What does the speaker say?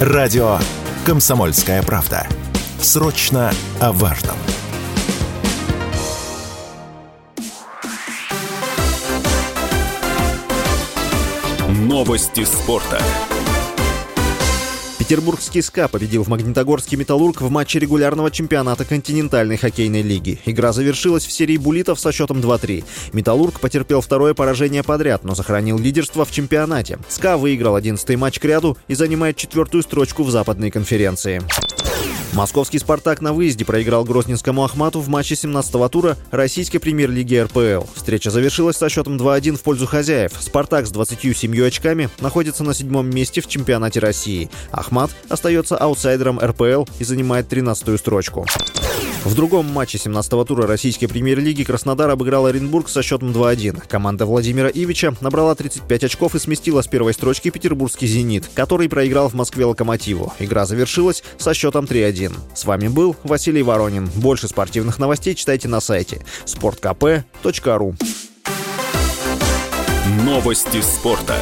Радио «Комсомольская правда». Срочно о важном. Новости спорта. Петербургский СКА победил в Магнитогорский «Металлург» в матче регулярного чемпионата континентальной хоккейной лиги. Игра завершилась в серии буллитов со счетом 2-3. «Металлург» потерпел второе поражение подряд, но сохранил лидерство в чемпионате. СКА выиграл 11-й матч к ряду и занимает четвертую строчку в западной конференции. Московский «Спартак» на выезде проиграл Грозненскому «Ахмату» в матче 17-го тура российской премьер-лиги РПЛ. Встреча завершилась со счетом 2-1 в пользу хозяев. «Спартак» с 27 очками находится на седьмом месте в чемпионате России. «Ахмат» остается аутсайдером РПЛ и занимает 13-ю строчку. В другом матче 17-го тура российской премьер-лиги Краснодар обыграл Оренбург со счетом 2-1. Команда Владимира Ивича набрала 35 очков и сместила с первой строчки петербургский «Зенит», который проиграл в Москве «Локомотиву». Игра завершилась со счетом 3-1. С вами был Василий Воронин. Больше спортивных новостей читайте на сайте sportkp.ru Новости спорта.